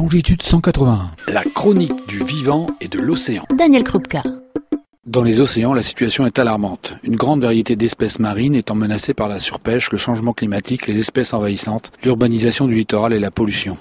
Longitude 181. La chronique du vivant et de l'océan. Daniel Krupka. Dans les océans, la situation est alarmante. Une grande variété d'espèces marines étant menacée par la surpêche, le changement climatique, les espèces envahissantes, l'urbanisation du littoral et la pollution.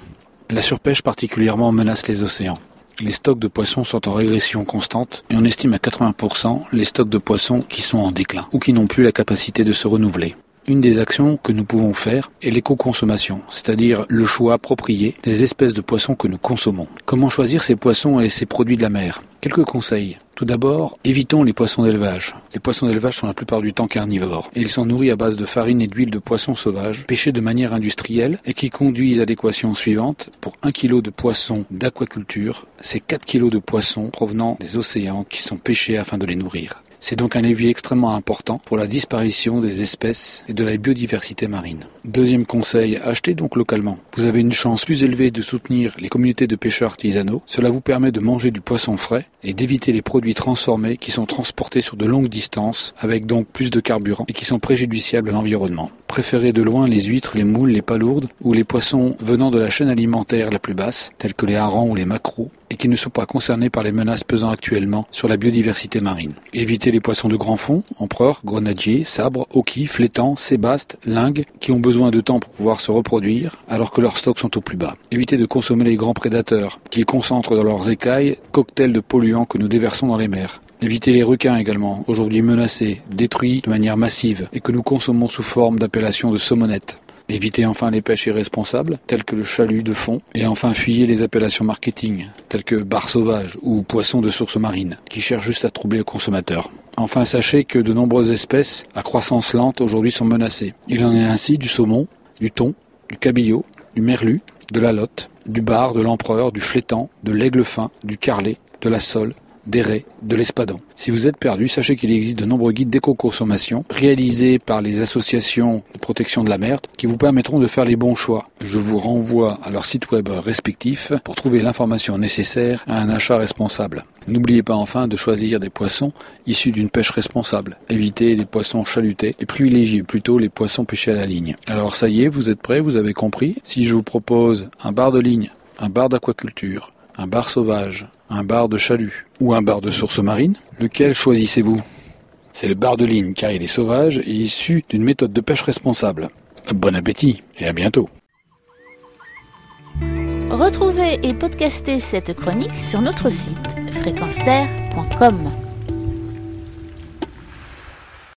La surpêche particulièrement menace les océans. Les stocks de poissons sont en régression constante et on estime à 80% les stocks de poissons qui sont en déclin ou qui n'ont plus la capacité de se renouveler. Une des actions que nous pouvons faire est l'éco-consommation, c'est-à-dire le choix approprié des espèces de poissons que nous consommons. Comment choisir ces poissons et ces produits de la mer? Quelques conseils. Tout d'abord, évitons les poissons d'élevage. Les poissons d'élevage sont la plupart du temps carnivores et ils sont nourris à base de farine et d'huile de poissons sauvages pêchés de manière industrielle et qui conduisent à l'équation suivante. Pour 1 kg de poissons d'aquaculture, c'est 4 kg de poissons provenant des océans qui sont pêchés afin de les nourrir. C'est donc un levier extrêmement important pour la disparition des espèces et de la biodiversité marine. Deuxième conseil, achetez donc localement. Vous avez une chance plus élevée de soutenir les communautés de pêcheurs artisanaux. Cela vous permet de manger du poisson frais et d'éviter les produits transformés qui sont transportés sur de longues distances avec donc plus de carburant et qui sont préjudiciables à l'environnement. Préférez de loin les huîtres, les moules, les palourdes ou les poissons venant de la chaîne alimentaire la plus basse, tels que les harengs ou les maquereaux, et qui ne sont pas concernés par les menaces pesant actuellement sur la biodiversité marine. Évitez les poissons de grand fond, empereurs, grenadiers, sabres, hoquis, flétans, sébastes, lingues, qui ont besoin de temps pour pouvoir se reproduire, alors que leurs stocks sont au plus bas. Évitez de consommer les grands prédateurs, qui concentrent dans leurs écailles cocktails de polluants que nous déversons dans les mers. Évitez les requins également, aujourd'hui menacés, détruits de manière massive, et que nous consommons sous forme d'appellation de saumonette. Évitez enfin les pêches irresponsables, telles que le chalut de fond, et enfin fuyez les appellations marketing, telles que bar sauvage ou poisson de source marine, qui cherchent juste à troubler le consommateur. Enfin, sachez que de nombreuses espèces à croissance lente aujourd'hui sont menacées. Il en est ainsi du saumon, du thon, du cabillaud, du merlu, de la lotte, du bar, de l'empereur, du flétan, de l'aigle fin, du carlet, de la sole, des raies, de l'espadon. Si vous êtes perdu, sachez qu'il existe de nombreux guides d'éco-consommation réalisés par les associations de protection de la mer qui vous permettront de faire les bons choix. Je vous renvoie à leur site web respectif pour trouver l'information nécessaire à un achat responsable. N'oubliez pas enfin de choisir des poissons issus d'une pêche responsable. Évitez les poissons chalutés et privilégiez plutôt les poissons pêchés à la ligne. Alors ça y est, vous êtes prêts, vous avez compris? Si je vous propose un bar de ligne, un bar d'aquaculture, un bar sauvage, un bar de chalut ou un bar de source marine, lequel choisissez-vous? C'est le bar de ligne car il est sauvage et issu d'une méthode de pêche responsable. Bon appétit et à bientôt. Retrouvez et podcastez cette chronique sur notre site fréquence